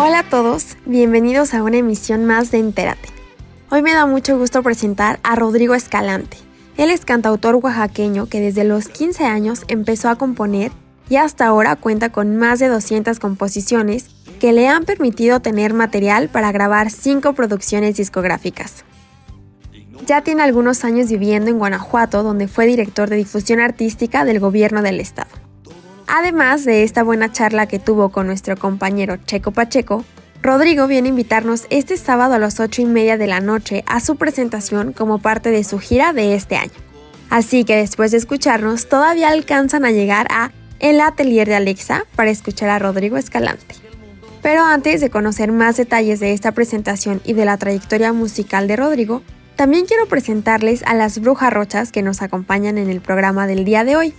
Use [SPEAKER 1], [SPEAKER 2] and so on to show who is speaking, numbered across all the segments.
[SPEAKER 1] Hola a todos, bienvenidos a una emisión más de Entérate. Hoy me da mucho gusto presentar a Rodrigo Escalante. Él es cantautor oaxaqueño que desde los 15 años empezó a componer y hasta ahora cuenta con más de 200 composiciones que le han permitido tener material para grabar 5 producciones discográficas. Ya tiene algunos años viviendo en Guanajuato, donde fue director de difusión artística del gobierno del estado. Además de esta buena charla que tuvo con nuestro compañero Checo Pacheco, Rodrigo viene a invitarnos este sábado a las 8 y media de la noche a su presentación como parte de su gira de este año. Así que después de escucharnos, todavía alcanzan a llegar a El Atelier de Alexa para escuchar a Rodrigo Escalante. Pero antes de conocer más detalles de esta presentación y de la trayectoria musical de Rodrigo, también quiero presentarles a las brujas rochas que nos acompañan en el programa del día de hoy.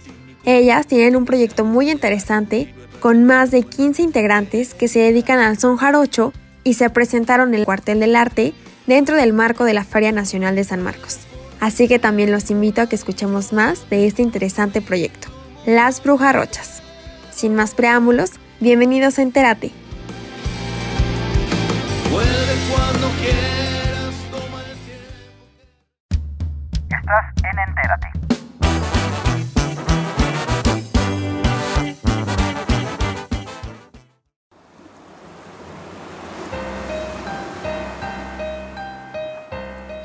[SPEAKER 1] Ellas tienen un proyecto muy interesante con más de 15 integrantes que se dedican al son jarocho y se presentaron en el Cuartel del Arte dentro del marco de la Feria Nacional de San Marcos. Así que también los invito a que escuchemos más de este interesante proyecto, Las Brujas Rochas. Sin más preámbulos, bienvenidos a Entérate.
[SPEAKER 2] Estás en Entérate.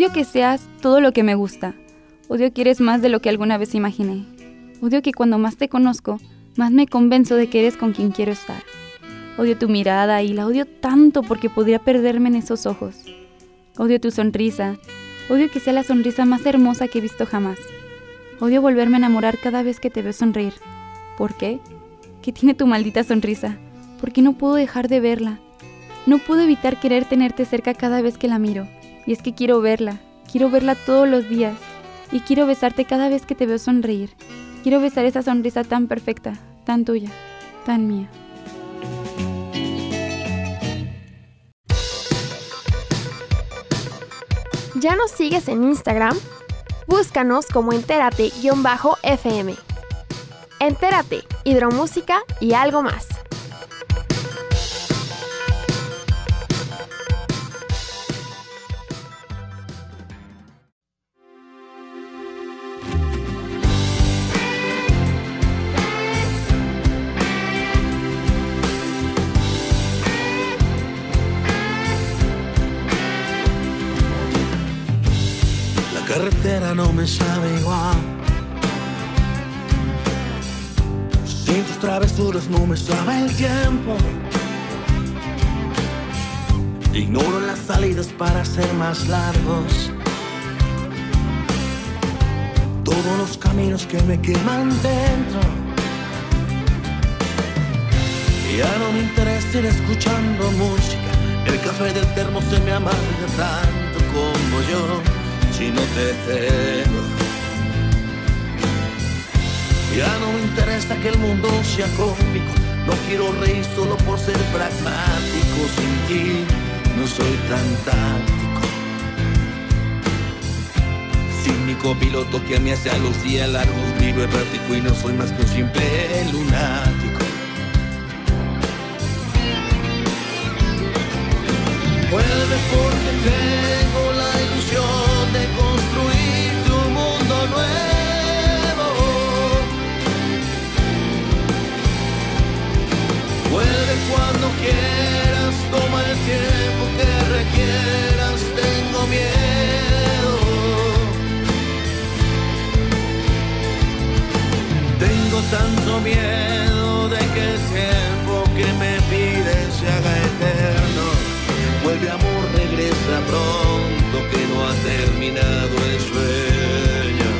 [SPEAKER 3] Odio que seas todo lo que me gusta. Odio que eres más de lo que alguna vez imaginé. Odio que cuando más te conozco, más me convenzo de que eres con quien quiero estar. Odio tu mirada y la odio tanto porque podría perderme en esos ojos. Odio tu sonrisa. Odio que sea la sonrisa más hermosa que he visto jamás. Odio volverme a enamorar cada vez que te veo sonreír. ¿Por qué? ¿Qué tiene tu maldita sonrisa? ¿Por qué no puedo dejar de verla? No puedo evitar querer tenerte cerca cada vez que la miro. Y es que quiero verla, quiero verla todos los días. Y quiero besarte cada vez que te veo sonreír. Quiero besar esa sonrisa tan perfecta, tan tuya, tan mía.
[SPEAKER 1] ¿Ya nos sigues en Instagram? Búscanos como entérate-fm. Entérate, hidromúsica y algo más.
[SPEAKER 4] Me sabe el tiempo. Ignoro las salidas para ser más largos. Todos los caminos que me queman dentro. Ya no me interesa ir escuchando música. El café del termo se me amarga tanto como yo si no te tengo. Ya no me interesa que el mundo sea cómico. No quiero reír solo por ser pragmático. Sin ti no soy tan táctico. Sin mi copiloto que me hace a los días largos, vivo errático y no soy más que un simple lunático. porque tengo la ilusión cuando quieras, toma el tiempo que requieras, tengo miedo. Tengo tanto miedo de que el tiempo que me pides se haga eterno. Vuelve amor, regresa pronto que no ha terminado el sueño.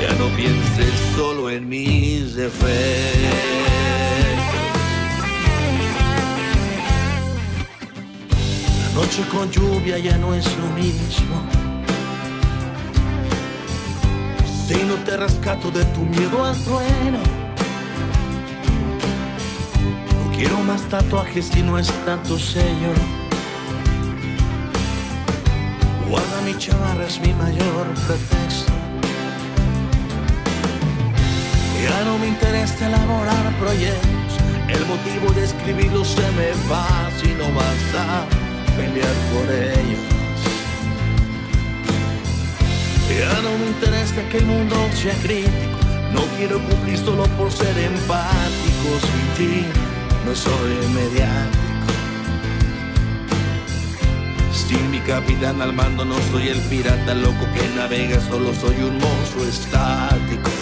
[SPEAKER 4] Ya no pienses solo en mis defectos. Noche con lluvia ya no es lo mismo. Si no te rescato de tu miedo al trueno. No quiero más tatuajes si no es tanto sello. Guarda mi chamarra es mi mayor pretexto. Ya no me interesa elaborar proyectos. El motivo de escribirlos se me va si no vas a pelear por ellos. Ya no me interesa que el mundo sea crítico. No quiero cumplir solo por ser empático. Sin ti no soy mediático. Sin mi capitán al mando no soy el pirata loco que navega. Solo soy un monstruo estático.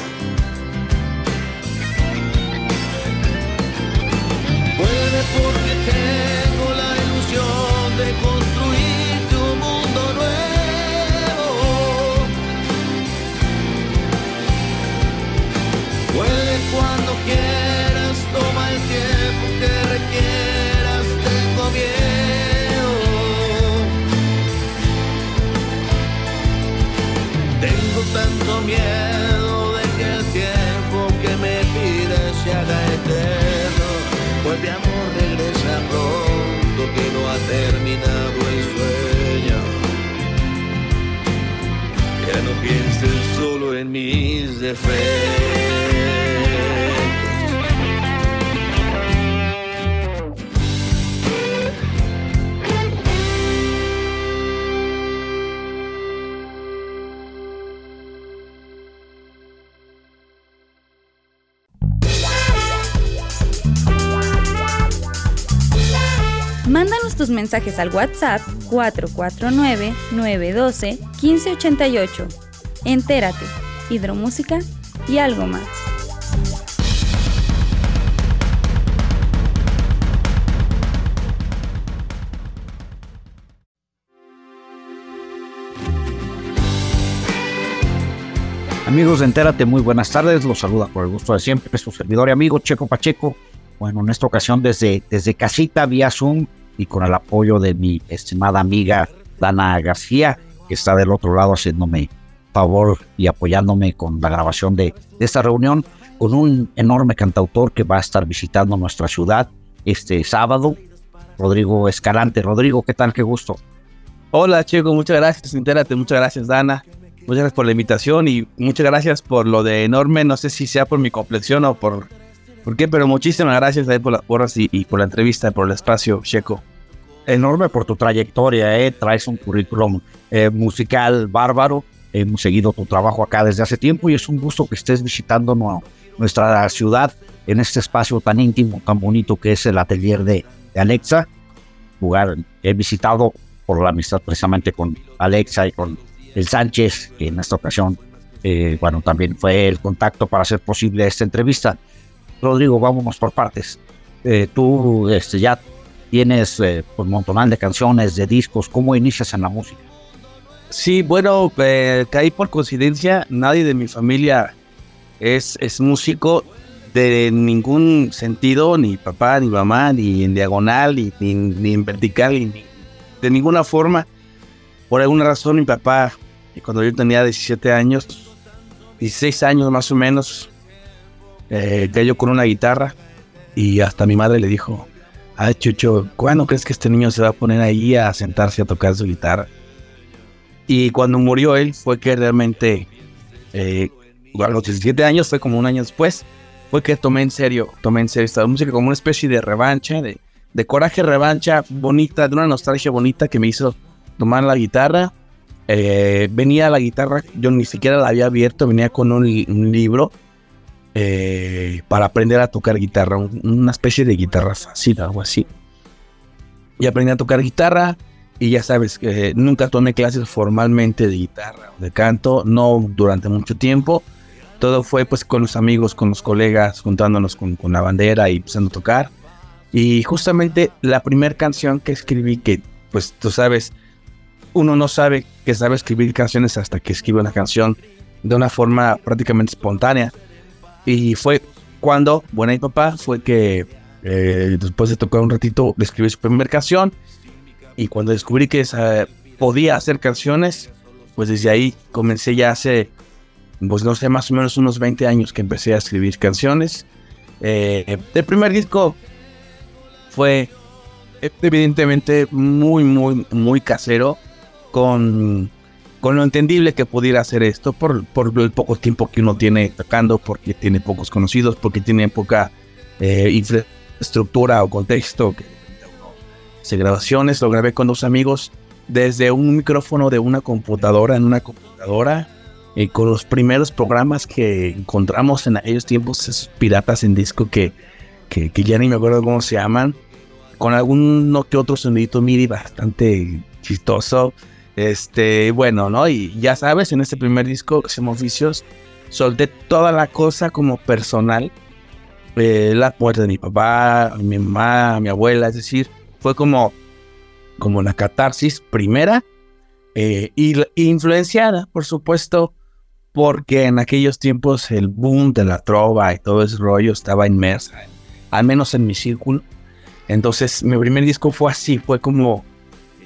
[SPEAKER 5] Mándanos tus mensajes al WhatsApp 449-912-1588. Entérate, hidromúsica y algo más.
[SPEAKER 2] Amigos Entérate, muy buenas tardes. Los saluda por el gusto de siempre su servidor y amigo Checo Pacheco. Bueno, en esta ocasión desde, desde casita vía Zoom y con el apoyo de mi estimada amiga Dana García, que está del otro lado haciéndome favor y apoyándome con la grabación de, de esta reunión, con un enorme cantautor que va a estar visitando nuestra ciudad este sábado, Rodrigo Escalante. Rodrigo, ¿qué tal? Qué gusto.
[SPEAKER 6] Hola, Checo, muchas gracias. Entérate, muchas gracias, Dana. Muchas gracias por la invitación y muchas gracias por lo de enorme. No sé si sea por mi complexión o por, por qué, pero muchísimas gracias ahí por las porras y, y por la entrevista, por el espacio, Checo.
[SPEAKER 2] Enorme por tu trayectoria, ¿eh? traes un currículum eh, musical bárbaro. Hemos seguido tu trabajo acá desde hace tiempo y es un gusto que estés visitando nuestra ciudad en este espacio tan íntimo, tan bonito que es el atelier de, de Alexa. Lugar he visitado por la amistad precisamente con Alexa y con el Sánchez, que en esta ocasión, eh, bueno, también fue el contacto para hacer posible esta entrevista. Rodrigo, vámonos por partes. Eh, tú este, ya tienes eh, un montonal de canciones, de discos. ¿Cómo inicias en la música?
[SPEAKER 6] Sí, bueno, eh, caí por coincidencia. Nadie de mi familia es, es músico de ningún sentido, ni papá, ni mamá, ni en diagonal, ni, ni, ni en vertical, ni de ninguna forma. Por alguna razón, mi papá, cuando yo tenía 17 años, 16 años más o menos, eh, cayó con una guitarra y hasta mi madre le dijo, ah, Chucho, ¿cuándo crees que este niño se va a poner ahí a sentarse a tocar su guitarra? Y cuando murió él fue que realmente, eh, a los 17 años, fue como un año después, fue que tomé en serio, tomé en serio esta música como una especie de revancha, de, de coraje, revancha bonita, de una nostalgia bonita que me hizo tomar la guitarra. Eh, venía la guitarra, yo ni siquiera la había abierto, venía con un, libro eh, para aprender a tocar guitarra, una especie de guitarra fácil, algo así. Y aprendí a tocar guitarra y ya sabes, que nunca tomé clases formalmente de guitarra o de canto, no durante mucho tiempo. Todo fue pues con los amigos, con los colegas, juntándonos con, con la bandera y empezando a tocar. Y justamente la primera canción que escribí, que pues tú sabes, uno no sabe que sabe escribir canciones hasta que escribe una canción de una forma prácticamente espontánea. Y fue cuando Buena y Papá fue que eh, después de tocar un ratito le escribí su primera canción. Y cuando descubrí que podía hacer canciones, pues desde ahí comencé ya hace, pues no sé, más o menos unos 20 años que empecé a escribir canciones. Eh, el primer disco fue evidentemente muy, muy, muy casero, con, con lo entendible que pudiera hacer esto por, por el poco tiempo que uno tiene tocando, porque tiene pocos conocidos, porque tiene poca eh, infraestructura o contexto. Hice grabaciones, lo grabé con dos amigos desde un micrófono de una computadora en una computadora. eh, con los primeros programas que encontramos en aquellos tiempos, esos piratas en disco que, que, ya ni me acuerdo cómo se llaman, con algún que otro sonidito MIDI bastante chistoso. Este, bueno, ¿no? Y ya sabes, en este primer disco que solté toda la cosa como personal. Eh, la muerte de mi papá, mi mamá, mi abuela, es decir, fue como, como la catarsis primera eh, y influenciada, por supuesto, porque en aquellos tiempos el boom de la trova y todo ese rollo estaba inmersa, al menos en mi círculo. Entonces, mi primer disco fue así, fue como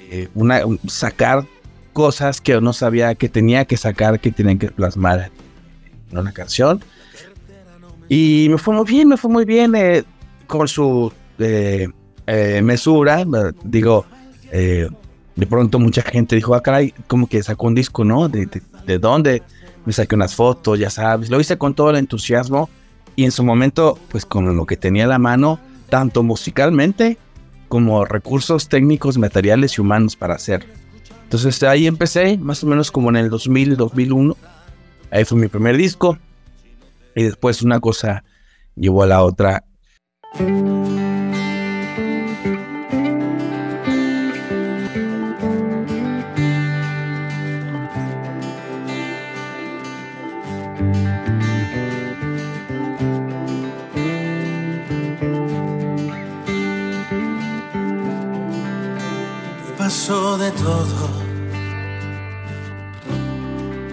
[SPEAKER 6] eh, una, sacar cosas que no sabía que tenía que sacar, que tenían que plasmar en una canción. Y me fue muy bien, me fue muy bien eh, con su eh, mesura. Digo, de pronto mucha gente dijo, ah, caray, como que sacó un disco, ¿no? ¿De, de dónde? Me saqué unas fotos, ya sabes. Lo hice con todo el entusiasmo y en su momento, pues con lo que tenía a la mano tanto musicalmente como recursos técnicos, materiales y humanos para hacer. Entonces ahí empecé, más o menos como en el 2000, 2001. Ahí fue mi primer disco. Y después una cosa llevó a la otra.
[SPEAKER 4] De todo.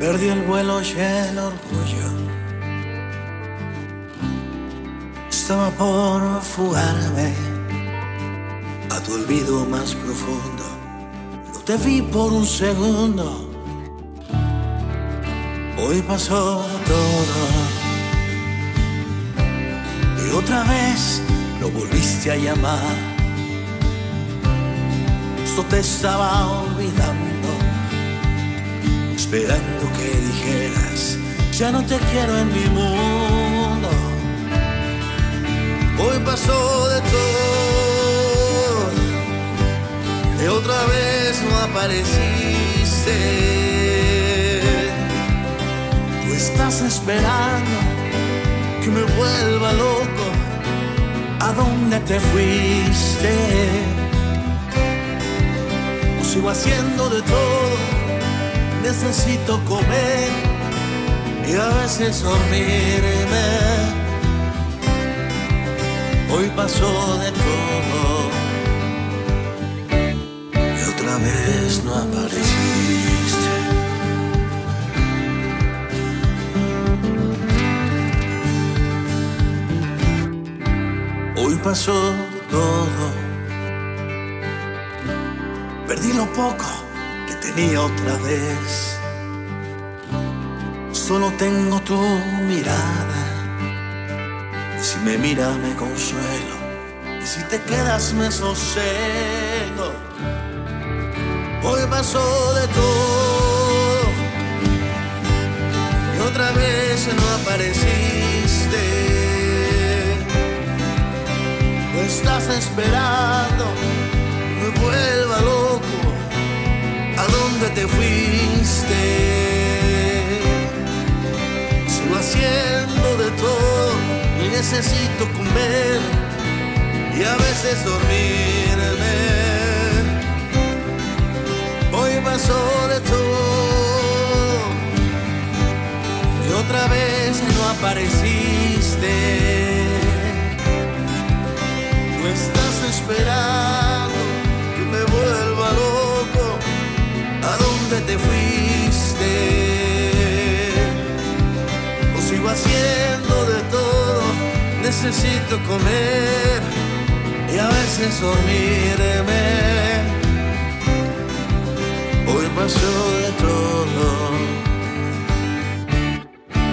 [SPEAKER 4] Perdí el vuelo y el orgullo. Estaba por fugarme a tu olvido más profundo. Pero te vi por un segundo. Hoy pasó todo. Y otra vez lo volviste a llamar te estaba olvidando, esperando que dijeras, ya no te quiero en mi mundo. Hoy pasó de todo, y otra vez no apareciste. Tú estás esperando que me vuelva loco. ¿A dónde te fuiste? Sigo haciendo de todo. Necesito comer y a veces dormirme. Hoy pasó de todo y otra vez no apareciste. Hoy pasó todo Lo poco que tenía otra vez. Solo tengo tu mirada. Y si me mira me consuelo. Y si te quedas me sosego. Hoy pasó de todo. Y otra vez no apareciste. estás en esperando me vuelva loco. ¿A dónde te fuiste? Sigo haciendo de todo y necesito comer y a veces dormirme. Hoy pasó de todo y otra vez no apareciste. Tú estás esperando dónde te fuiste? Lo sigo haciendo de todo. Necesito comer y a veces dormirme. Hoy pasó de todo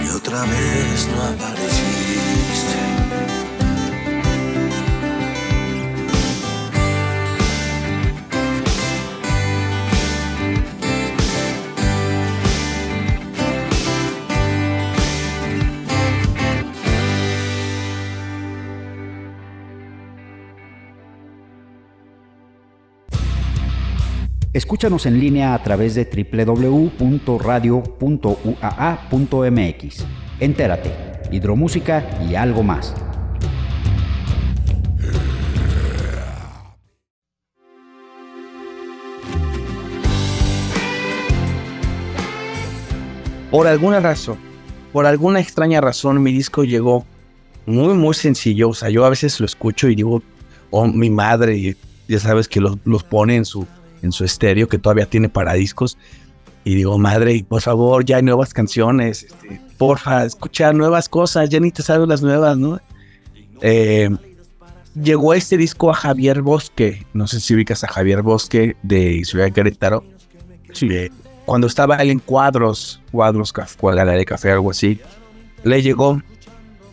[SPEAKER 4] y otra vez no apareciste.
[SPEAKER 2] Escúchanos en línea a través de www.radio.uaa.mx. Entérate, hidromúsica y algo más.
[SPEAKER 6] Por alguna razón, por alguna extraña razón, mi disco llegó muy, muy sencillo. O sea, yo a veces lo escucho y digo, oh, mi madre, ya sabes que los, los pone en su, en su estéreo, que todavía tiene para discos. Y digo, madre, por favor, ya hay nuevas canciones. Este, porfa, escucha nuevas cosas, ya ni te sabes las nuevas, ¿no? Eh, llegó este disco a Javier Bosque. No sé si ubicas a Javier Bosque de Ciudad de Querétaro. Sí. Eh, cuando estaba él en cuadros, cuadros, galería de café, algo así, le llegó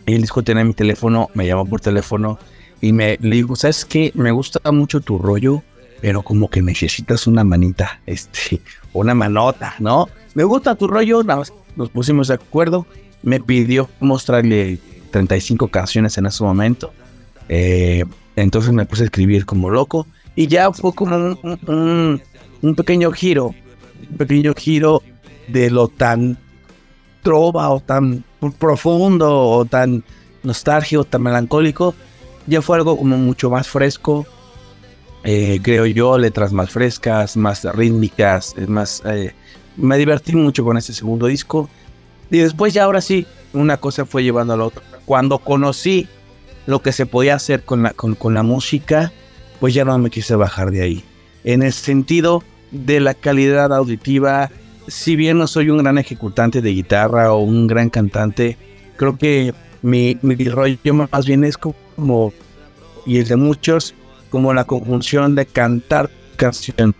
[SPEAKER 6] y el disco tenía mi teléfono, me llamó por teléfono y me le digo, ¿sabes qué? Me gusta mucho tu rollo, pero como que necesitas una manita, este, una manota, ¿no? Me gusta tu rollo, más nos pusimos de acuerdo, me pidió mostrarle 35 canciones en ese momento, eh, entonces me puse a escribir como loco y ya fue como un, un, un pequeño giro, un pequeño giro de lo tan trova o tan profundo o tan nostálgico, tan melancólico, ya fue algo como mucho más fresco, eh, creo yo, letras más frescas, más rítmicas, más, eh, me divertí mucho con ese segundo disco. Y después ya ahora sí, una cosa fue llevando a la otra. Cuando conocí lo que se podía hacer con la, con, con la música, pues ya no me quise bajar de ahí. En el sentido de la calidad auditiva, si bien no soy un gran ejecutante de guitarra o un gran cantante, creo que mi, mi rollo más bien es como, y el de muchos, como la conjunción de cantar canciones,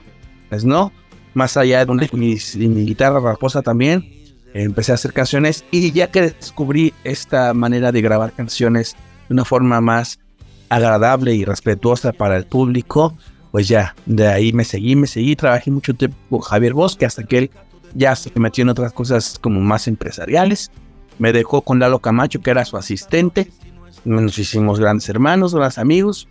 [SPEAKER 6] ¿no? Más allá de mi, mi guitarra raposa también, empecé a hacer canciones y ya que descubrí esta manera de grabar canciones de una forma más agradable y respetuosa para el público, pues ya, de ahí me seguí, me seguí, trabajé mucho tiempo con Javier Bosque hasta que él ya se metió en otras cosas como más empresariales. Me dejó con Lalo Camacho, que era su asistente. Nos hicimos grandes hermanos, grandes amigos.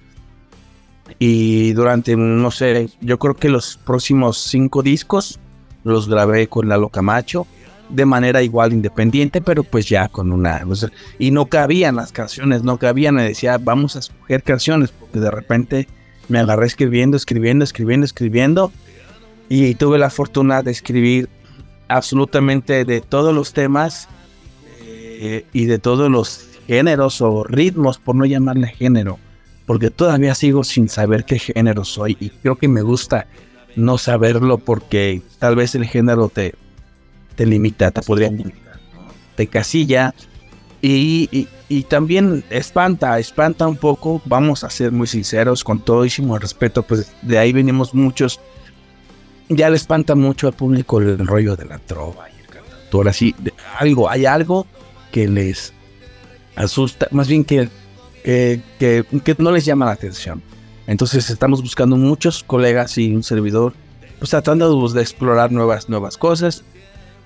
[SPEAKER 6] Y durante, no sé, yo creo que los próximos cinco discos los grabé con Lalo Camacho de manera igual independiente, pero pues ya con una... Y no cabían las canciones, no cabían. Me decía, vamos a escoger canciones, porque de repente me agarré escribiendo, escribiendo, escribiendo, escribiendo. Y tuve la fortuna de escribir absolutamente de todos los temas eh, y de todos los géneros o ritmos, por no llamarle género, porque todavía sigo sin saber qué género soy y creo que me gusta no saberlo porque tal vez el género te, te limita, te podría limitar, te casilla y, y, y, también espanta, espanta un poco, vamos a ser muy sinceros, con todísimo respeto, pues de ahí venimos muchos ya le espanta mucho al público el rollo de la trova y el cantautor, así, algo, hay algo que les asusta, más bien que, que, que, no les llama la atención. Entonces estamos buscando muchos colegas y un servidor, pues tratando de, explorar nuevas, nuevas cosas.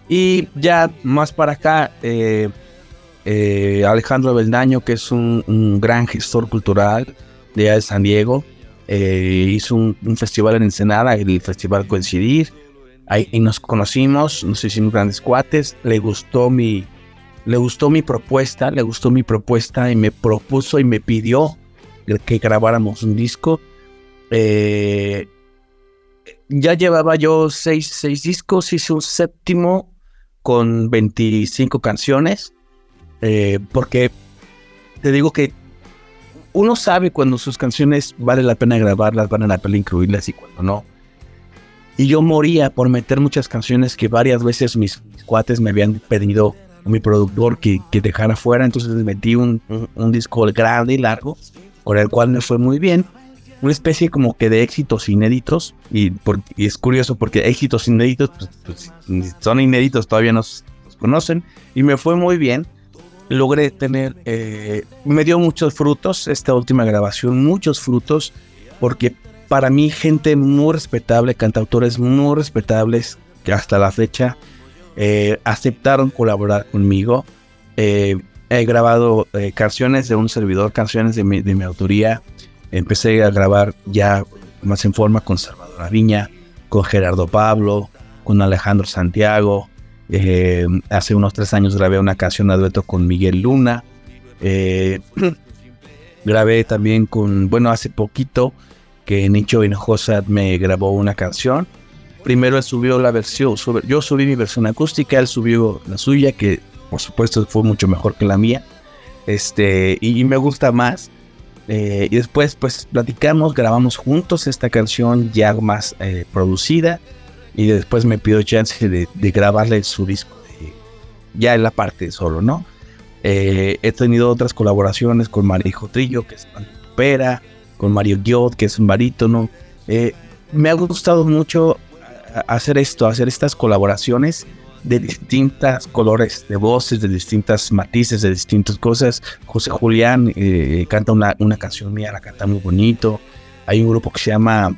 [SPEAKER 6] Y ya más para acá, eh, eh, Alejandro Beldaño, que es un, un, gran gestor cultural, de de San Diego. Eh, hizo un, festival en Ensenada, el festival Coincidir. Ahí nos conocimos, nos hicimos grandes cuates. Le gustó mi, le gustó mi propuesta, le gustó mi propuesta y me propuso y me pidió que grabáramos un disco. Eh, ya llevaba yo seis, seis, discos, hice un séptimo con 25 canciones, eh, porque te digo que uno sabe cuando sus canciones vale la pena grabarlas, vale la pena incluirlas y cuando no. Y yo moría por meter muchas canciones que varias veces mis, cuates me habían pedido, a mi productor, que, que dejara fuera. Entonces metí un, un, disco grande y largo, con el cual me fue muy bien. Una especie como que de éxitos inéditos. Y, es curioso porque éxitos inéditos, pues, pues, son inéditos, todavía no nos conocen. Y me fue muy bien logré tener, eh, me dio muchos frutos esta última grabación, muchos frutos, porque para mí gente muy respetable, cantautores muy respetables, que hasta la fecha eh, aceptaron colaborar conmigo. Eh, he grabado canciones de un servidor, canciones de mi, de mi, autoría. Empecé a grabar ya más en forma con Salvador Viña, con Gerardo Pablo, con Alejandro Santiago, eh, hace unos tres años grabé una canción a dueto con Miguel Luna. Eh, grabé también con, bueno, hace poquito que Nicho Hinojosa me grabó una canción. Primero él subió la versión, yo subí mi versión acústica, él subió la suya, que por supuesto fue mucho mejor que la mía. Este, y, me gusta más. Eh, y después, pues platicamos, grabamos juntos esta canción ya más producida y después me pidió chance de, grabarle su disco ya en la parte solo, ¿no? Eh, he tenido otras colaboraciones con Marijo Trillo, que es pera, con Mario Giot, que es un barítono. Eh, me ha gustado mucho hacer esto, hacer estas colaboraciones de distintas colores de voces, de distintas matices, de distintas cosas. José Julián eh, canta una, una, canción mía, la canta muy bonito. Hay un grupo que se llama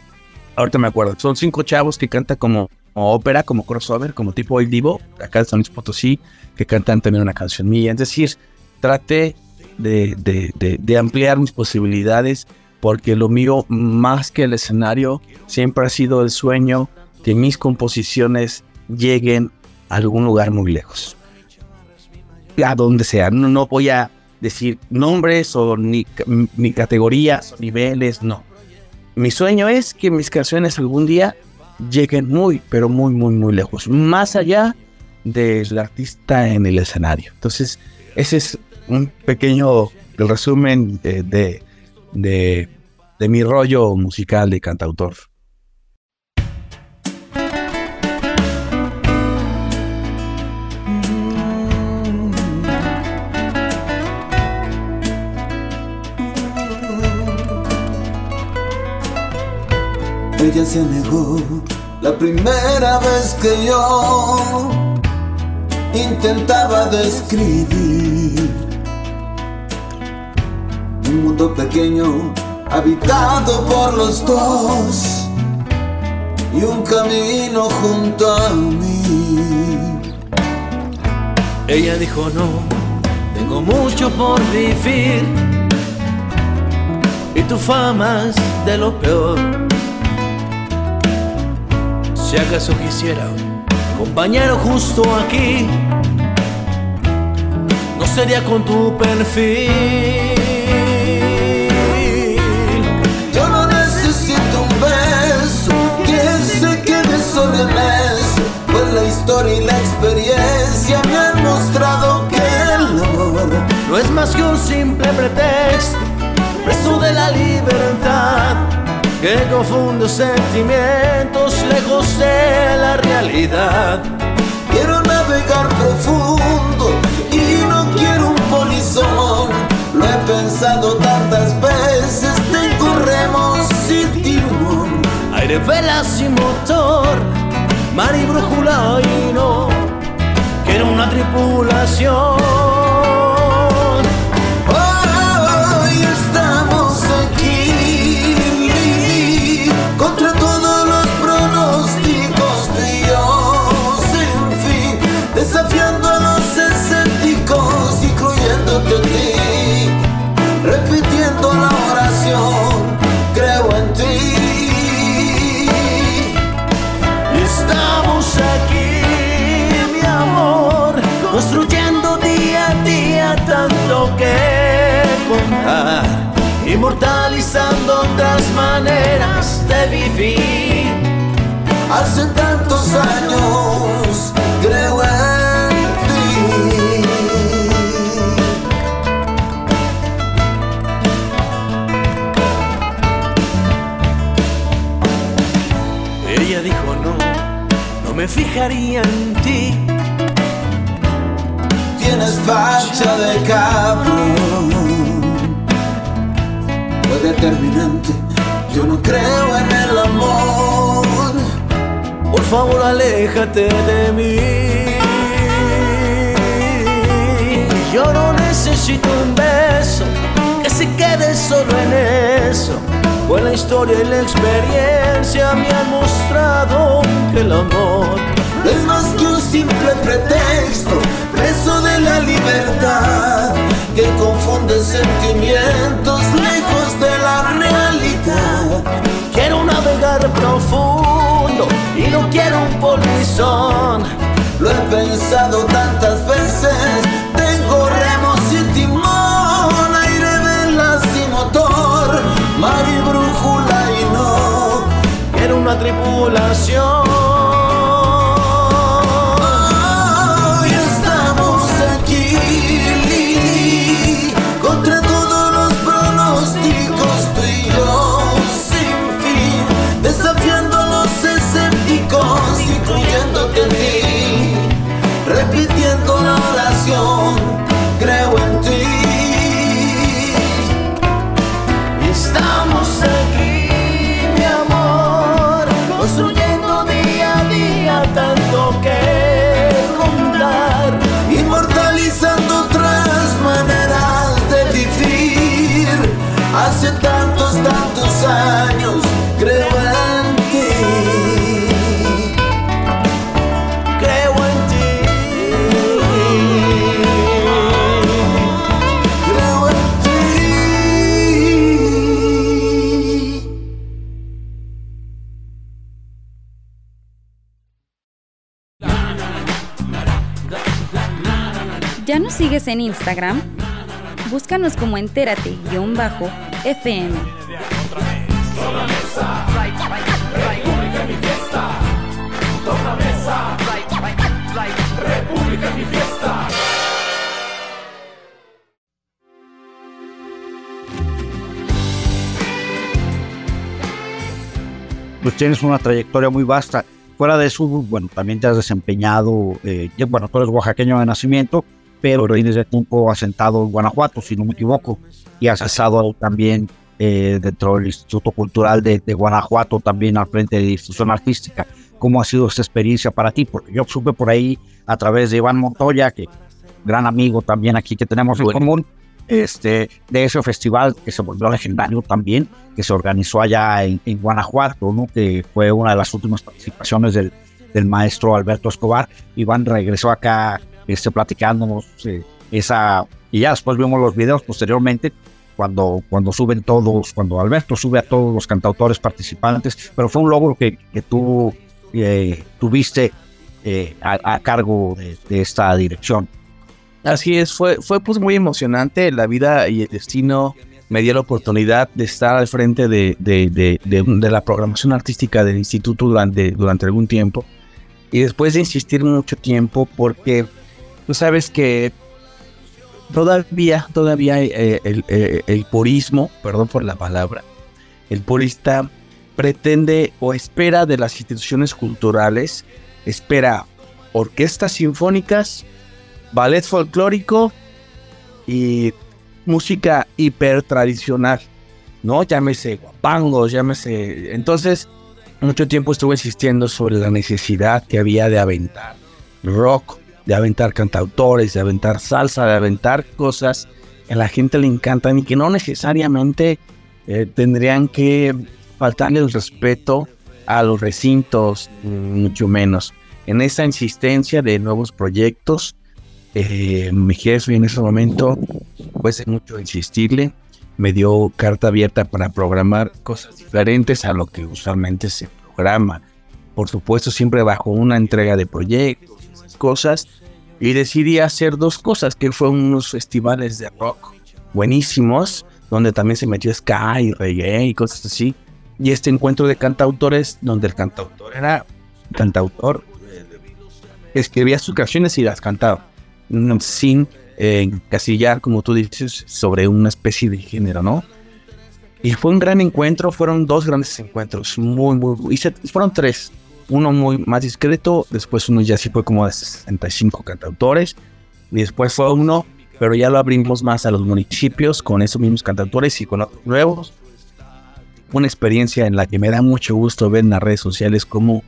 [SPEAKER 6] ahorita me acuerdo, son cinco chavos que cantan como, ópera, como crossover, como tipo El Divo, acá de San Potosí, que cantan también una canción mía. Es decir, traté de, ampliar mis posibilidades porque lo mío, más que el escenario, siempre ha sido el sueño que mis composiciones lleguen a algún lugar muy lejos. A donde sea. No, voy a decir nombres o ni, ni categorías o niveles, no mi sueño es que mis canciones algún día lleguen muy, pero muy, muy, muy lejos, más allá del artista en el escenario. Entonces, ese es un pequeño resumen de, de mi rollo musical de cantautor.
[SPEAKER 3] Ella se negó la primera vez que yo intentaba describir un mundo pequeño habitado por los dos y un camino junto a mí.
[SPEAKER 4] Ella dijo no, tengo mucho por vivir y tu fama es de lo peor si acaso quisiera compañero justo aquí, no sería con tu perfil.
[SPEAKER 3] Yo no necesito un beso. Que se quede solo en eso, pues la historia y la experiencia me han mostrado que el amor
[SPEAKER 4] no es más que un simple pretexto, preso de la libertad que confunde sentimientos lejos de la realidad.
[SPEAKER 3] Quiero navegar profundo y no quiero un polizón. Lo he pensado tantas veces, tengo remos sin timón.
[SPEAKER 4] Aire, velas y motor, mar y brújula y no. Quiero una tripulación inmortalizando otras maneras de vivir. Hace tantos años creo en ti. Ella dijo no, no me fijaría en ti. Tienes facha de cabrón determinante. Yo no creo en el amor. Por favor, aléjate de mí. Yo no necesito un beso que se quede solo en eso. Pues la historia y la experiencia me han mostrado que el amor es más que un simple pretexto, preso de la libertad que confunde sentimientos lejos de la realidad. Quiero navegar profundo y no quiero un polizón. Lo he pensado tantas veces, tengo remos y timón, aire velas y motor, mar y brújula y no quiero una tripulación. La en
[SPEAKER 3] Instagram? Búscanos como entérate-fm.
[SPEAKER 2] pues tienes una trayectoria muy vasta. Fuera de eso, bueno, también te has desempeñado, eh, bueno, tú eres oaxaqueño de nacimiento, pero tienes de tiempo asentado en Guanajuato, si no me equivoco, y has estado también eh, dentro del Instituto Cultural de, de Guanajuato, también al frente de difusión artística. ¿Cómo ha sido esta experiencia para ti? Porque yo supe por ahí a través de Iván Montoya, que gran amigo también aquí que tenemos en
[SPEAKER 6] Bueno.
[SPEAKER 2] común, este, de ese festival que se volvió legendario también, que se organizó allá en, en Guanajuato, ¿no? que fue una de las últimas participaciones del, del maestro Alberto Escobar. Iván regresó acá este, platicándonos eh, esa, y ya después vimos los videos posteriormente, cuando, cuando suben todos, cuando Alberto sube a todos los cantautores participantes, pero fue un logro que, que tú eh, tuviste eh, a, a cargo de, de esta dirección.
[SPEAKER 6] Así es, fue, fue pues muy emocionante. La vida y el destino me dio la oportunidad de estar al frente de, de- de- la programación artística del instituto durante, durante algún tiempo. Y después de insistir mucho tiempo, porque sabes que todavía, todavía eh, el, eh, purismo, perdón por la palabra, el purista pretende o espera de las instituciones culturales, espera orquestas sinfónicas, ballet folclórico y música hiper tradicional, ¿no? Llámese guapangos, llámese. Entonces, mucho tiempo estuve insistiendo sobre la necesidad que había de aventar rock, de aventar cantautores, de aventar salsa, de aventar cosas que a la gente le encantan y que no necesariamente eh, tendrían que faltarle el respeto a los recintos, mm, mucho menos. En esa insistencia de nuevos proyectos, eh, mi jefe en ese momento, pues mucho insistirle, me dio carta abierta para programar cosas diferentes a lo que usualmente se programa. Por supuesto, siempre bajo una entrega de proyectos, cosas. Y decidí hacer dos cosas, que fueron unos festivales de rock buenísimos, donde también se metió ska y reggae y cosas así. Y este encuentro de cantautores, donde el cantautor era cantautor, escribía sus canciones y las cantaba, mm, sin eh, encasillar, como tú dices, sobre una especie de género, ¿no? Y fue un gran encuentro, fueron dos grandes encuentros, muy, muy, y fueron tres, uno muy más discreto, después uno ya sí fue como de 65 cantautores, y después fue uno, pero ya lo abrimos más a los municipios con esos mismos cantautores y con otros nuevos. Una experiencia en la que me da mucho gusto ver en las redes sociales cómo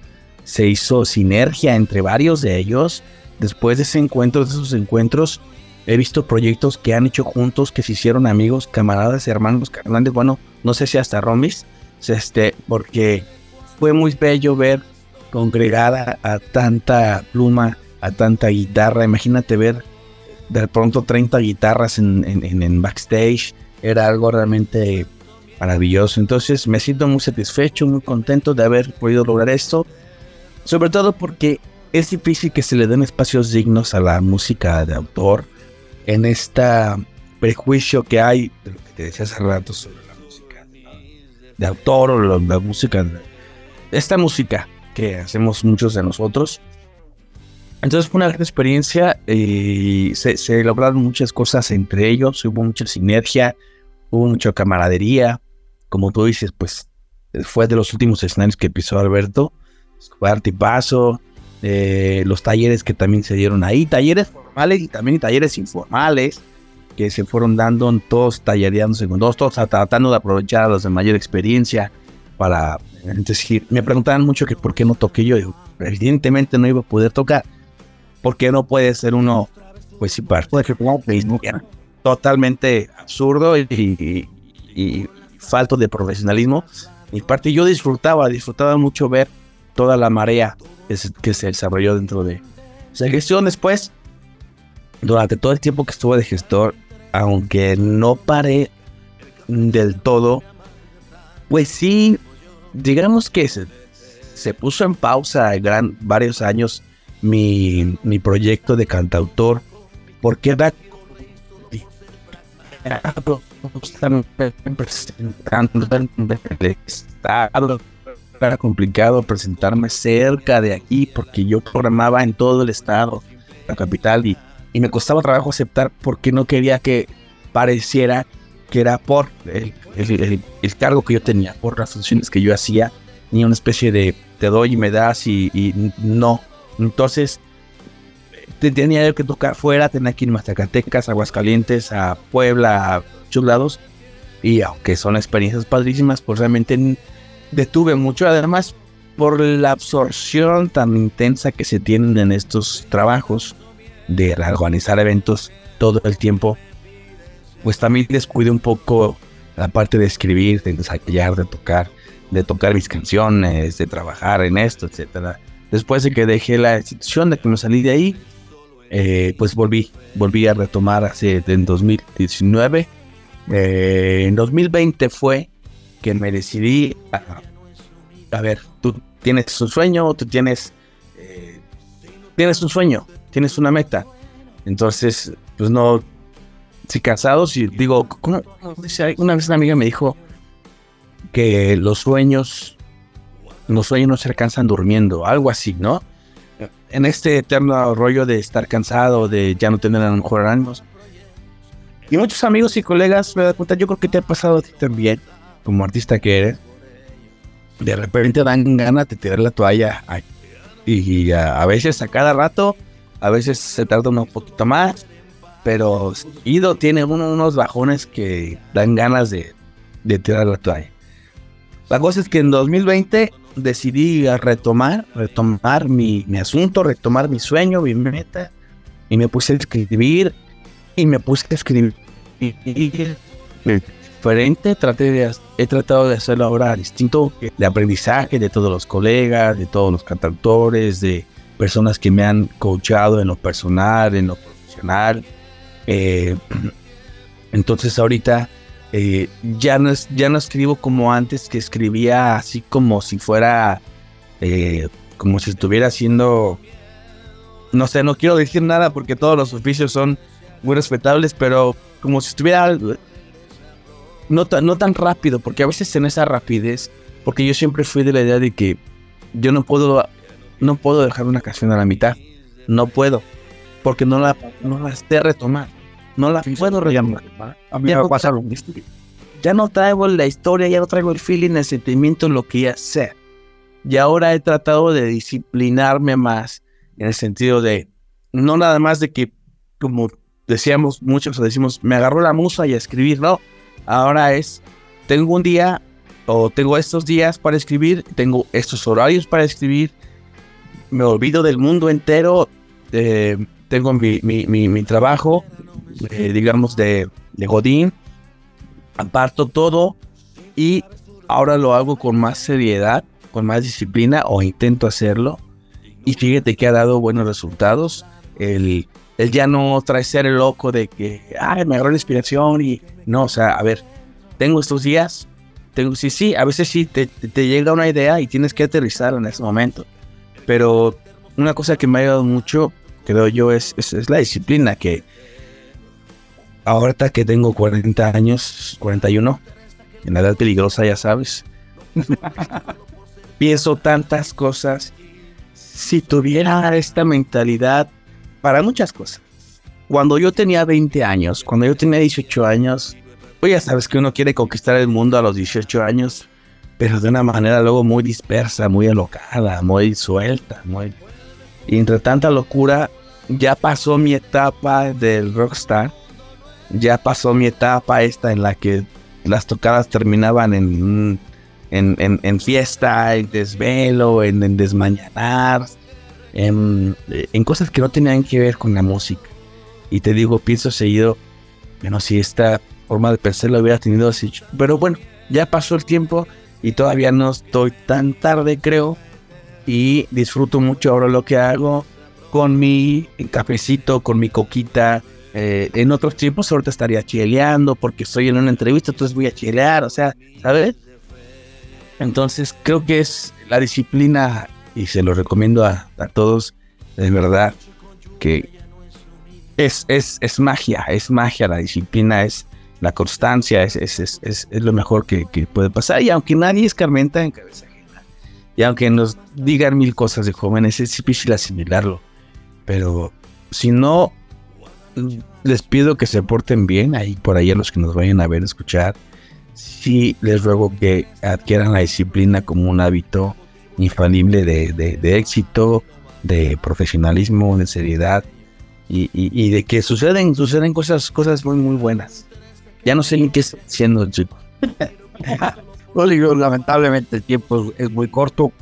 [SPEAKER 6] se hizo sinergia entre varios de ellos. Después de ese encuentro, de esos encuentros, He visto proyectos que han hecho juntos, que se hicieron amigos, camaradas, hermanos, carnales, bueno, no sé si hasta romis, este, porque fue muy bello ver congregada a tanta pluma, a tanta guitarra. Imagínate ver de pronto 30 guitarras en, backstage. Era algo realmente maravilloso. Entonces me siento muy satisfecho, muy contento de haber podido lograr esto. Sobre todo porque es difícil que se le den espacios dignos a la música de autor en este prejuicio que hay de lo que te decía hace rato sobre la música de autor o la, música, esta música que hacemos muchos de nosotros. Entonces fue una gran experiencia y se, lograron muchas cosas entre ellos, hubo mucha sinergia, hubo mucha camaradería. Como tú dices, pues fue de los últimos escenarios que pisó Alberto, fue Tipazo, eh, los talleres que también se dieron ahí, talleres formales y también talleres informales que se fueron dando, todos tallereándose con todos, todos tratando de aprovechar a los de mayor experiencia para, decir, me preguntaban mucho que por qué no toqué yo, evidentemente no iba a poder tocar, porque no puede ser uno, pues sí, parte totalmente absurdo y, y, falto de profesionalismo. Y parte yo disfrutaba, disfrutaba mucho ver toda la marea que se, desarrolló dentro de esa gestión. Después, durante todo el tiempo que estuve de gestor, aunque no paré del todo, pues sí, digamos que se, se puso en pausa gran, varios años mi, mi proyecto de cantautor, porque era complicado presentarme cerca de aquí porque yo programaba en todo el estado, la capital, y, y me costaba trabajo aceptar porque no quería que pareciera que era por el, el, cargo que yo tenía, por las funciones que yo hacía, ni una especie de te doy y me das y, no. Entonces, tenía que tocar fuera, tenía que irme a Zacatecas, Aguascalientes, a Puebla, a muchos Y aunque son experiencias padrísimas, pues realmente detuve mucho, además por la absorción tan intensa que se tienen en estos trabajos de organizar eventos todo el tiempo, pues también descuide un poco la parte de escribir, de ensayar, de tocar, de tocar mis canciones, de trabajar en esto, etcétera. Después de que dejé la institución, de que me salí de ahí, eh, pues volví, volví a retomar hace en 2019. Eh, en 2020 fue que me decidí a, ver, tú tienes un sueño, tú tienes, eh, tienes un sueño, tienes una meta. Entonces, pues no, si cansados y digo, ¿cómo? Una vez una amiga me dijo que los sueños, los sueños no se alcanzan durmiendo, algo así, ¿no? En este eterno rollo de estar cansado, de ya no tener a lo mejor ánimos. Y muchos amigos y colegas me dan cuenta, yo creo que te ha pasado a ti también, como artista que eres, de repente dan ganas de tirar la toalla y, a, veces a cada rato, a veces se tarda un poquito más, pero Ido tiene unos bajones que dan ganas de, tirar la toalla. La cosa es que en 2020 decidí retomar, retomar mi, mi asunto, retomar mi sueño, mi meta, y me puse a escribir, y me puse a escribir diferente, traté de, he tratado de hacerlo ahora distinto, de aprendizaje de todos los colegas, de todos los cantautores, de personas que me han coachado en lo personal, en lo profesional. Eh, entonces ahorita eh, ya, no ya no escribo como antes, que escribía así como si fuera, eh, como si estuviera haciendo, no sé, no quiero decir nada porque todos los oficios son muy respetables, pero como si estuviera no, no tan rápido, porque a veces en esa rapidez, porque yo siempre fui de la idea de que yo no puedo, no puedo dejar una canción a la mitad, no puedo, porque no la, no la sé retomar, no la puedo retomar.
[SPEAKER 2] A mí me pasa lo mismo.
[SPEAKER 6] Ya no traigo la historia, ya no traigo el feeling, el sentimiento, lo que ya sé. Y ahora he tratado de disciplinarme más en el sentido de, no nada más de que, como decíamos muchos, decimos, me agarró la musa y a escribir, no. Ahora es, tengo un día o tengo estos días para escribir, tengo estos horarios para escribir, me olvido del mundo entero, eh, tengo mi, mi, mi, trabajo, eh, digamos, de, de Godín, aparto todo y ahora lo hago con más seriedad, con más disciplina o intento hacerlo. Y fíjate que ha dado buenos resultados. El, el ya no trae ser loco de que, ay, me agarró la inspiración y no, o sea, a ver, tengo estos días, tengo, sí, sí, a veces sí te, te, llega una idea y tienes que aterrizar en ese momento. Pero una cosa que me ha ayudado mucho, creo yo, es, es, la disciplina que ahorita que tengo 40 años, 41, en la edad peligrosa, ya sabes, pienso tantas cosas. Si tuviera esta mentalidad para muchas cosas. Cuando yo tenía 20 años, cuando yo tenía 18 años, pues ya sabes que uno quiere conquistar el mundo a los 18 años, pero de una manera luego muy dispersa, muy alocada, muy suelta, muy... Y entre tanta locura, ya pasó mi etapa del rockstar, ya pasó mi etapa esta en la que las tocadas terminaban en, en, en, fiesta, en desvelo, en, en desmañanar, en, en, cosas que no tenían que ver con la música. Y te digo, pienso seguido, bueno, si esta forma de pensar lo hubiera tenido así. Pero bueno, ya pasó el tiempo y todavía no estoy tan tarde, creo. Y disfruto mucho ahora lo que hago con mi cafecito, con mi coquita. Eh, en otros tiempos ahorita estaría chileando porque estoy en una entrevista, entonces voy a chilear, o sea, ¿sabes? Entonces creo que es la disciplina y se lo recomiendo a, a todos, de verdad, que es, es, es magia, es magia, la disciplina es la constancia es, es, es, es lo mejor que, que, puede pasar. Y aunque nadie escarmenta en cabeza y aunque nos digan mil cosas de jóvenes, es difícil asimilarlo. Pero si no, les pido que se porten bien, ahí por ahí a los que nos vayan a ver, escuchar. Sí, les ruego que adquieran la disciplina como un hábito infalible de, de, éxito, de profesionalismo, de seriedad y, y, de que suceden, suceden cosas, cosas muy, muy buenas. Ya no sé ni qué está
[SPEAKER 2] lamentablemente el tiempo es muy corto.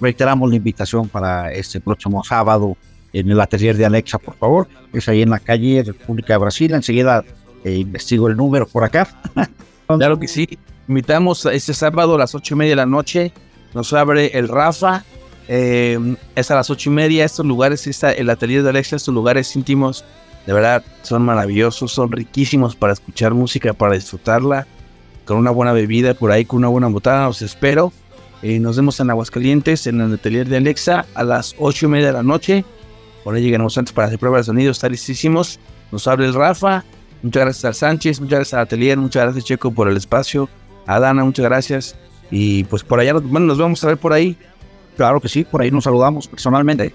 [SPEAKER 2] Reiteramos la invitación para este próximo sábado en el atelier de Alexa, por favor. Es ahí en la calle República de Brasil. Enseguida eh, investigo el número por acá.
[SPEAKER 6] claro que sí. Invitamos este sábado a las ocho y media de la noche. Nos abre el Rafa. Eh, es a las ocho y media. Estos lugares, el atelier de Alexa, estos lugares íntimos de verdad, son maravillosos, son riquísimos para escuchar música, para disfrutarla, con una buena bebida por ahí, con una buena botada. Los espero. Eh, nos vemos en Aguascalientes, en el atelier de Alexa, a las ocho y media de la noche. Por ahí llegaremos antes para hacer pruebas de sonido, está listísimos. Nos abre el Rafa. Muchas gracias a Sánchez, muchas gracias al atelier, muchas gracias Checo por el espacio. A Dana, muchas gracias. Y pues por allá, bueno, nos vamos a ver por ahí.
[SPEAKER 2] Claro que sí, por ahí nos saludamos personalmente.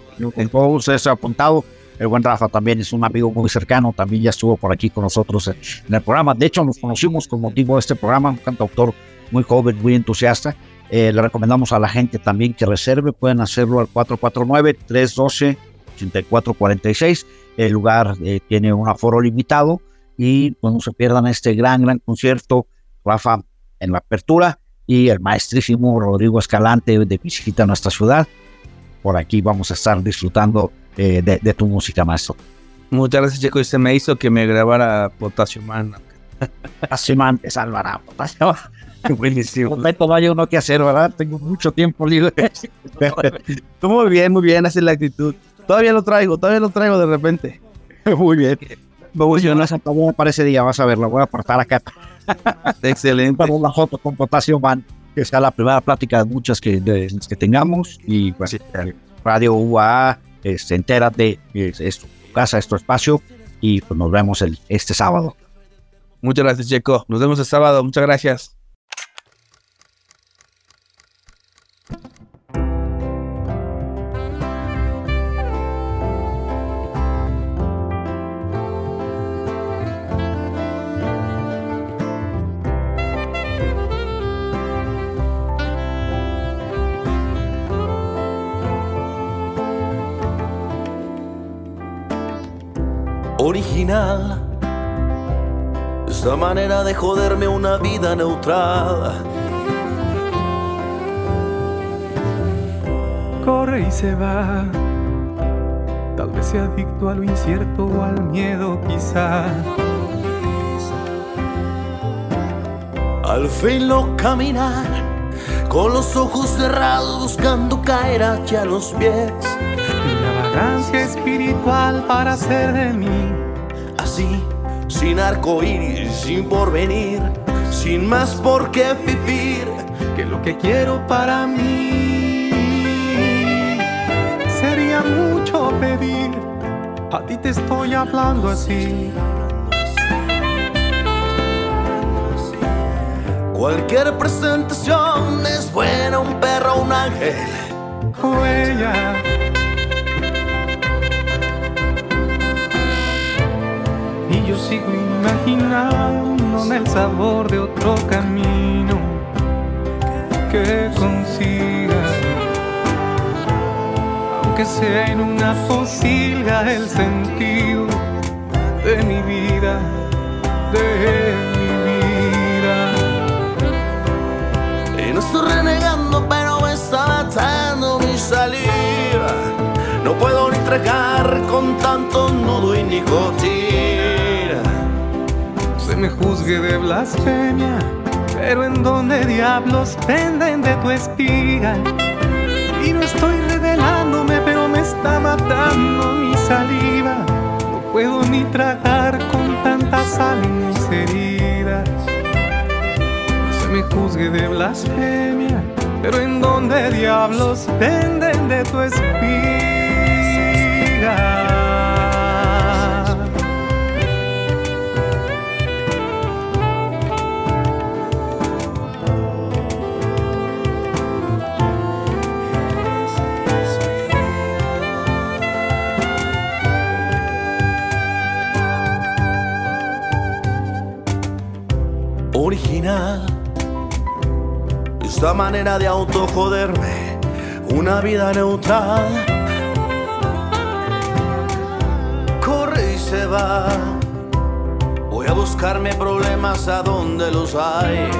[SPEAKER 2] Con ustedes apuntado el buen Rafa también es un amigo muy cercano, también ya estuvo por aquí con nosotros en el programa. De hecho, nos conocimos con motivo de este programa, un cantautor muy joven, muy entusiasta. Eh, le recomendamos a la gente también que reserve, pueden hacerlo al 449-312-8446. El lugar eh, tiene un aforo limitado y no se pierdan este gran, gran concierto. Rafa en la apertura y el maestrísimo Rodrigo Escalante de visita a nuestra ciudad. Por aquí vamos a estar disfrutando eh, de, tu música, maestro.
[SPEAKER 6] Muchas gracias, Checo. Y se me hizo que me grabara Potasio Man.
[SPEAKER 2] Potasio Man te salvará, Potasio Buenísimo. no hay uno que hacer, ¿verdad? Tengo mucho tiempo libre.
[SPEAKER 6] muy bien, muy bien, así la actitud. Todavía lo traigo, todavía lo traigo de repente.
[SPEAKER 2] muy bien. Me emocionó esa para ese día, vas a ver, la voy a aportar acá.
[SPEAKER 6] Excelente.
[SPEAKER 2] Para una foto con Potasio Man, que sea la primera plática de muchas que, que tengamos. Y pues, Radio UA este, entérate, es, es, tu casa, es tu espacio y pues nos vemos el, este sábado.
[SPEAKER 6] Muchas gracias, Checo. Nos vemos el sábado. Muchas gracias.
[SPEAKER 4] Original. Esa manera de joderme una vida neutral.
[SPEAKER 7] Corre y se va. Tal vez sea adicto a lo incierto o al miedo quizá.
[SPEAKER 4] Al fin lo caminar, con los ojos cerrados buscando caer hacia los pies.
[SPEAKER 7] Una vagancia espiritual para ser de mí.
[SPEAKER 4] Sin arco iris, sin porvenir, sin más por qué vivir.
[SPEAKER 7] Que lo que quiero para mí sería mucho pedir. A ti te estoy hablando así.
[SPEAKER 4] Cualquier presentación es buena, un perro, un ángel.
[SPEAKER 7] O. yo sigo imaginándome el sabor de otro camino que consiga. Aunque sea en una posilga el sentido de mi vida, de mi vida.
[SPEAKER 4] Y no estoy renegando, pero me está matando mi saliva. No puedo ni tragar con tanto nudo y nicotina.
[SPEAKER 7] Se me juzgue de blasfemia, pero en donde diablos penden de tu espiga. Y no estoy revelándome, pero me está matando mi saliva. No puedo ni tragar con tanta sal en mis heridas. No se me juzgue de blasfemia, pero en donde diablos penden de tu espiga.
[SPEAKER 4] Esta manera de auto joderme, una vida neutral. Corre y se va. Voy a buscarme problemas a donde los hay.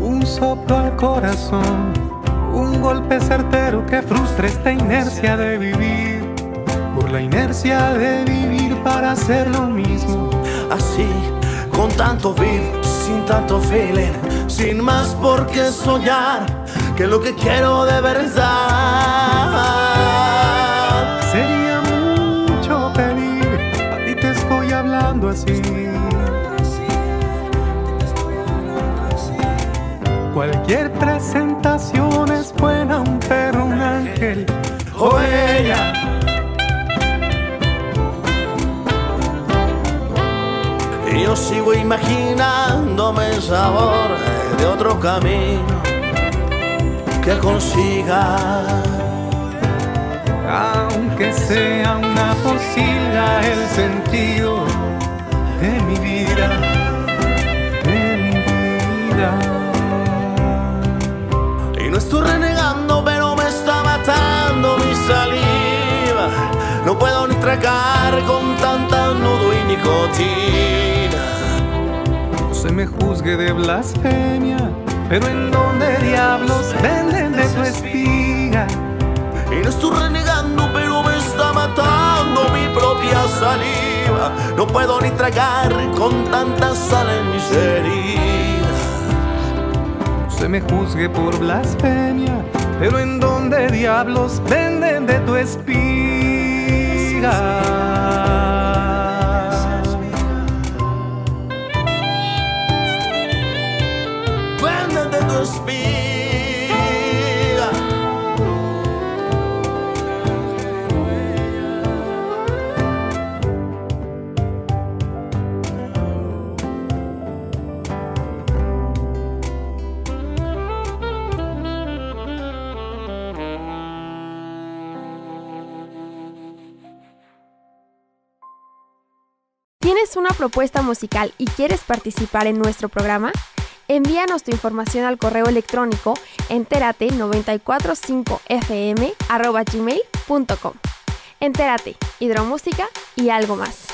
[SPEAKER 7] Un soplo al corazón, un golpe certero que frustra esta inercia de vivir. Por la inercia de vivir para hacer lo mismo.
[SPEAKER 4] Así, con tanto beat, sin tanto feeling, sin más por qué soñar que lo que quiero de verdad.
[SPEAKER 7] Sería mucho pedir, a ti te estoy hablando así. Cualquier presentación es buena, un perro, un ángel o ella.
[SPEAKER 4] Yo sigo imaginándome el sabor de otro camino que consiga.
[SPEAKER 7] Aunque sea una posilga el sentido de mi vida, de mi vida.
[SPEAKER 4] Y no estoy renegando, pero me está matando mi saliva. No puedo ni tragar con tanta nudo y nicotina.
[SPEAKER 7] Me juzgue de blasfemia, pero en donde diablos venden de tu espiga.
[SPEAKER 4] Y no estoy renegando, pero me está matando mi propia saliva. No puedo ni tragar con tanta sal en mis heridas.
[SPEAKER 7] Se me juzgue por blasfemia, pero en donde diablos venden de tu espiga.
[SPEAKER 1] Propuesta musical y quieres participar en nuestro programa? Envíanos tu información al correo electrónico enterate945fm.gmail.com Entérate, hidromúsica y algo más.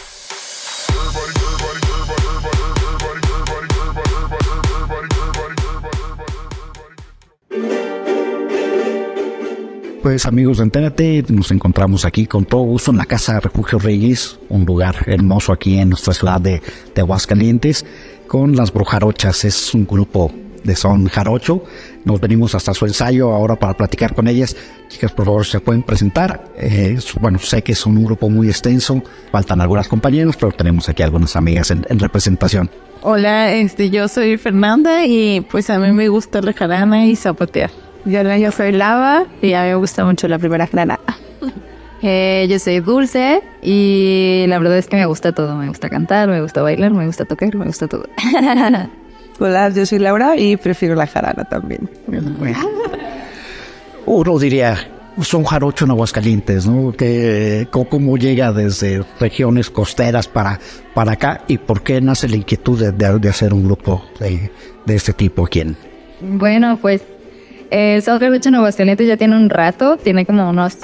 [SPEAKER 2] Pues amigos de Entérate, nos encontramos aquí con todo gusto en la Casa Refugio Reyes, un lugar hermoso aquí en nuestra ciudad de, de Aguascalientes, con las Brujarochas. Es un grupo de son jarocho. Nos venimos hasta su ensayo ahora para platicar con ellas. Chicas, por favor, se pueden presentar. Eh, bueno, sé que son un grupo muy extenso, faltan algunas compañeros, pero tenemos aquí algunas amigas en, en representación.
[SPEAKER 8] Hola, este, yo soy Fernanda y pues a mí me gusta la jarana y zapatear. Yo, yo soy Lava y a mí me gusta mucho la primera jarana.
[SPEAKER 5] Eh, yo soy Dulce y la verdad es que me gusta todo. Me gusta cantar, me gusta bailar, me gusta tocar, me gusta todo.
[SPEAKER 8] Hola, yo soy Laura y prefiero la jarana también.
[SPEAKER 2] Uno diría, son jarocho en Aguascalientes, ¿no? Que, ¿Cómo llega desde regiones costeras para, para acá? ¿Y por qué nace la inquietud de, de- de hacer un grupo de, de este tipo aquí en,
[SPEAKER 5] Bueno, pues eh, Son Jarocho en Aguascalientes ya tiene un rato, tiene como unos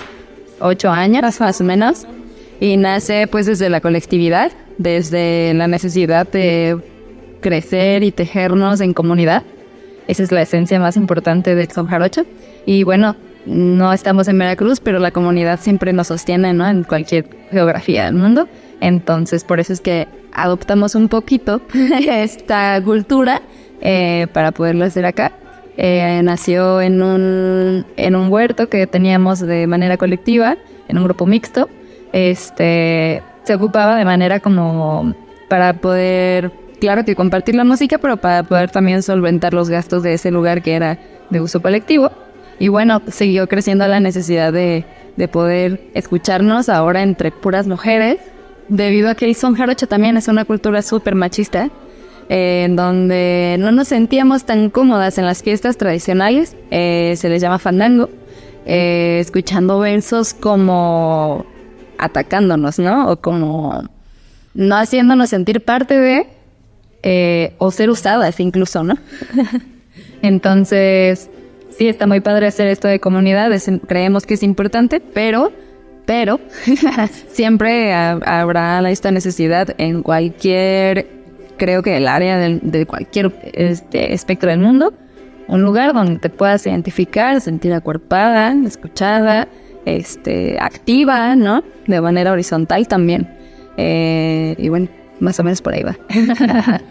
[SPEAKER 5] ocho años más o menos, y nace pues desde la colectividad, desde la necesidad de crecer y tejernos en comunidad. Esa es la esencia más importante de Son Jarocho. Y bueno, no estamos en Veracruz, pero la comunidad siempre nos sostiene, ¿no? En cualquier geografía del mundo. Entonces, por eso es que adoptamos un poquito esta cultura eh, para poderlo hacer acá. Eh, nació en un, en un huerto que teníamos de manera colectiva, en un grupo mixto. Este, se ocupaba de manera como para poder, claro que compartir la música, pero para poder también solventar los gastos de ese lugar que era de uso colectivo. Y bueno, siguió creciendo la necesidad de, de poder escucharnos ahora entre puras mujeres, debido a que Son Jarocho también es una cultura súper machista, eh, en donde no nos sentíamos tan cómodas en las fiestas tradicionales, eh, se les llama fandango, eh, escuchando versos como atacándonos, ¿no? O como no haciéndonos sentir parte de, o ser usadas incluso, ¿no? Entonces, sí, está muy padre hacer esto de comunidad, es- creemos que es importante, pero, pero, siempre ha- habrá esta necesidad en cualquier, creo que el área del- de, cualquier este, espectro del mundo, un lugar donde te puedas identificar, sentir acuerpada, escuchada, este, activa, ¿no? De manera horizontal también. Eh, y bueno, más o menos por ahí va.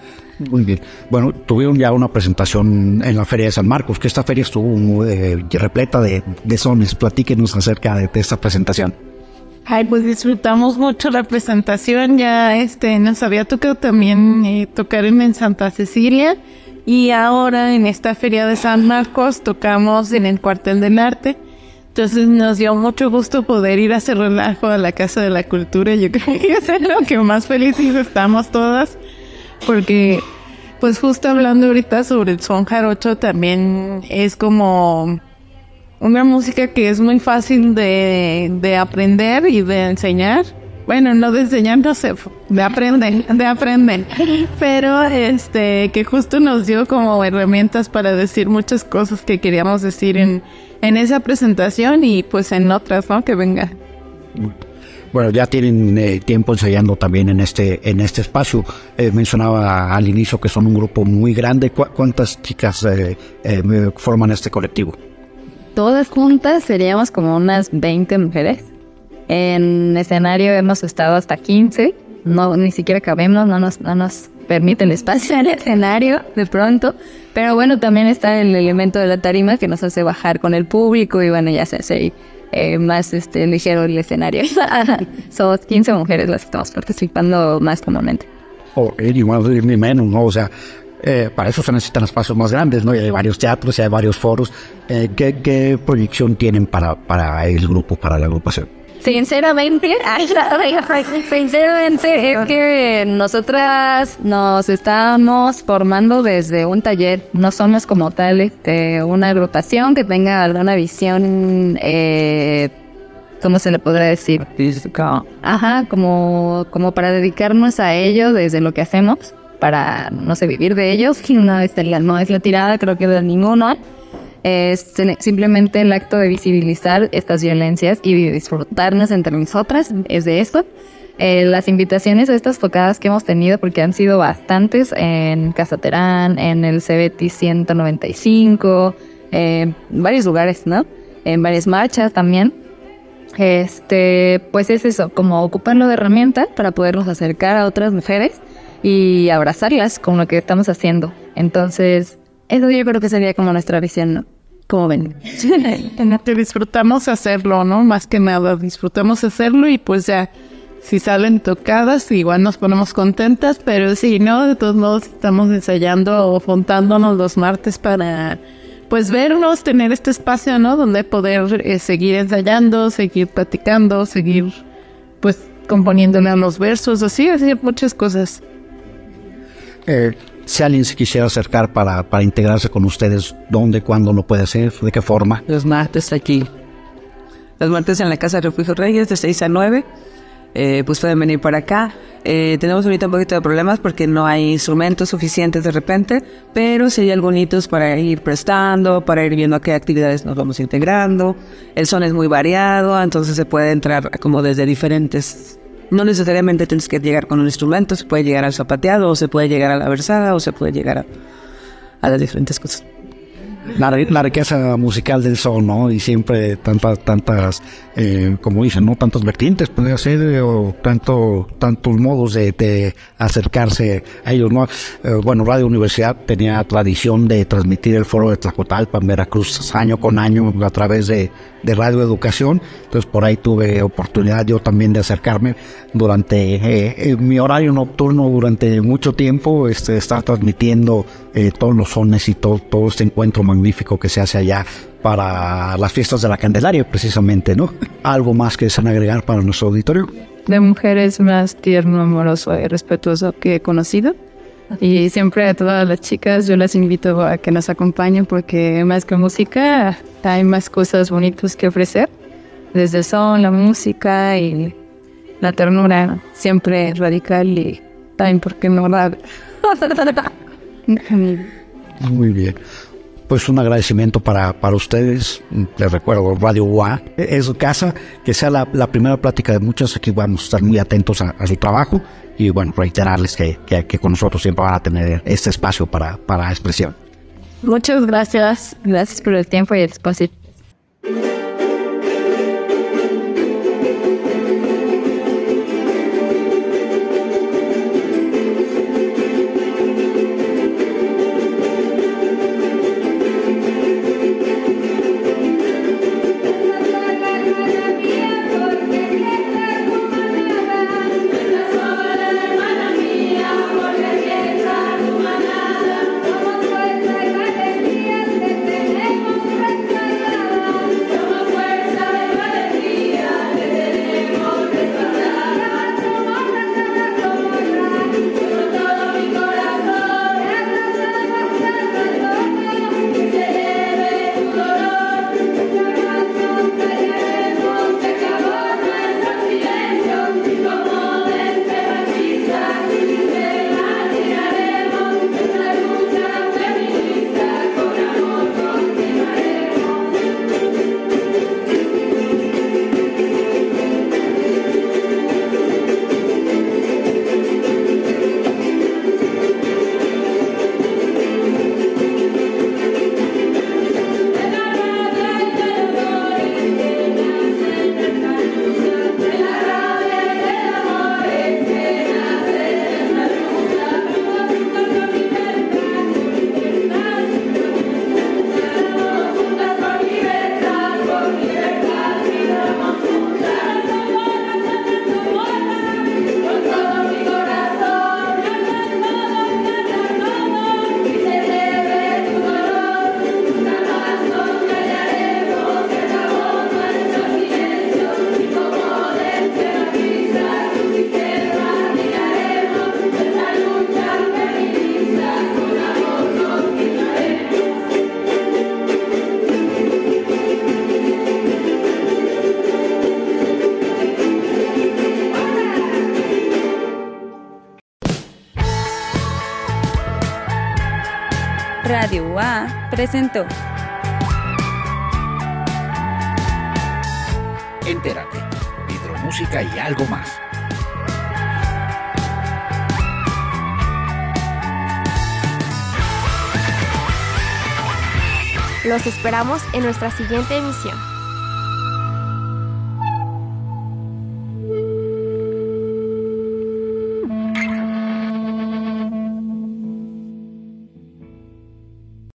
[SPEAKER 2] Muy bien. Bueno, tuvieron ya una presentación en la Feria de San Marcos, que esta feria estuvo eh, repleta de, de sones. Platíquenos acerca de esta presentación.
[SPEAKER 8] Ay, pues disfrutamos mucho la presentación. Ya este nos había tocado también eh, tocar en, Santa Cecilia y ahora en esta feria de San Marcos tocamos en el Cuartel del Arte. Entonces nos dio mucho gusto poder ir a hacer relajo a la Casa de la Cultura. Yo creo que es lo que más felices estamos todas porque pues justo hablando ahorita sobre el son jarocho también es como una música que es muy fácil de, de aprender y de enseñar. Bueno, no de enseñar, no sé, de aprender, de aprender. Pero este, que justo nos dio como herramientas para decir muchas cosas que queríamos decir en, en esa presentación y pues en otras, ¿no? Que venga.
[SPEAKER 2] Bueno, ya tienen eh, tiempo ensayando también en este, en este espacio. Eh, mencionaba al inicio que son un grupo muy grande. ¿Cu- ¿Cuántas chicas eh, forman este colectivo?
[SPEAKER 5] Todas juntas seríamos como unas 20 mujeres. En escenario hemos estado hasta 15. No, ni siquiera cabemos, no nos, no nos permite el espacio en el escenario de pronto. Pero bueno, también está el elemento de la tarima que nos hace bajar con el público y bueno, ya se hace eh, más este, ligero el escenario. Somos 15 mujeres las que estamos participando más comúnmente.
[SPEAKER 2] O ni más ni menos, ¿no? O sea, eh, para eso se necesitan espacios más grandes, ¿no? Y hay varios teatros y hay varios foros. Eh, ¿qué, qué proyección tienen para, para el grupo, para la agrupación?
[SPEAKER 5] Sinceramente, sinceramente es que nosotras nos estamos formando desde un taller, no somos como tal este, una agrupación que tenga alguna visión eh, ¿cómo se le podrá decir? Ajá, como, como para dedicarnos a ello desde lo que hacemos, para, no sé, vivir de ellos. Una vez no es la tirada, creo que de ninguno. Es simplemente el acto de visibilizar estas violencias y disfrutarnos entre nosotras, es de esto. Eh, las invitaciones a estas tocadas que hemos tenido, porque han sido bastantes en Casa Terán, en el CBT 195, en varios lugares, ¿no? En varias marchas también. Este, pues es eso, como ocuparlo de herramienta para podernos acercar a otras mujeres y abrazarlas con lo que estamos haciendo. Entonces, eso yo creo que sería como nuestra visión, ¿no? Como ven.
[SPEAKER 8] que disfrutamos hacerlo, ¿no? Más que nada, disfrutamos hacerlo y pues ya si salen tocadas, igual nos ponemos contentas, pero sí, ¿no? De todos modos estamos ensayando o juntándonos los martes para, pues, vernos, tener este espacio, ¿no? Donde poder eh, seguir ensayando, seguir platicando, seguir, pues, componiéndole los versos, así, así, muchas cosas.
[SPEAKER 2] Eh, si alguien se quisiera acercar para, para integrarse con ustedes, ¿dónde, cuándo lo puede hacer? ¿De qué forma?
[SPEAKER 9] Los martes aquí. Los martes en la Casa de Refugio Reyes de 6 a 9 eh, pues pueden venir por acá. Eh, tenemos ahorita un poquito de problemas porque no hay instrumentos suficientes de repente, pero sí hay algunos para ir prestando, para ir viendo a qué actividades nos vamos integrando. El son es muy variado, entonces se puede entrar como desde diferentes... No necesariamente tienes que llegar con un instrumento, se puede llegar al zapateado, o se puede llegar a la versada, o se puede llegar a, las diferentes cosas
[SPEAKER 2] la, riqueza musical del son, ¿no? Y siempre tantas, tantas, eh, como dicen, ¿no? Tantas vertientes puede ser, eh, o tanto, tantos modos de, acercarse a ellos, ¿no? Eh, bueno, Radio Universidad tenía tradición de transmitir el foro de Tlacotalpa en Veracruz año con año a través de, Radio Educación, entonces por ahí tuve oportunidad yo también de acercarme durante mi horario nocturno durante mucho tiempo, este, estar transmitiendo todos los sones y todo, todo este encuentro magnífico que se hace allá para las fiestas de la Candelaria, precisamente, ¿no? Algo más que desean agregar para nuestro auditorio.
[SPEAKER 5] De mujeres más tierno, amoroso y respetuoso que he conocido. Y siempre a todas las chicas yo las invito a que nos acompañen porque más que música hay más cosas bonitas que ofrecer. Desde el son, la música y la ternura siempre radical y también porque no
[SPEAKER 2] Muy bien pues un agradecimiento para, para ustedes. Les recuerdo, Radio UA es su casa, que sea la, primera plática de muchas, aquí vamos a estar muy atentos a, su trabajo y bueno, reiterarles que, que, con nosotros siempre van a tener este espacio para, para expresión.
[SPEAKER 5] Muchas gracias, gracias por el tiempo y el espacio. Presentó.
[SPEAKER 2] Entérate, hidromúsica y algo más.
[SPEAKER 1] Los esperamos en nuestra siguiente emisión.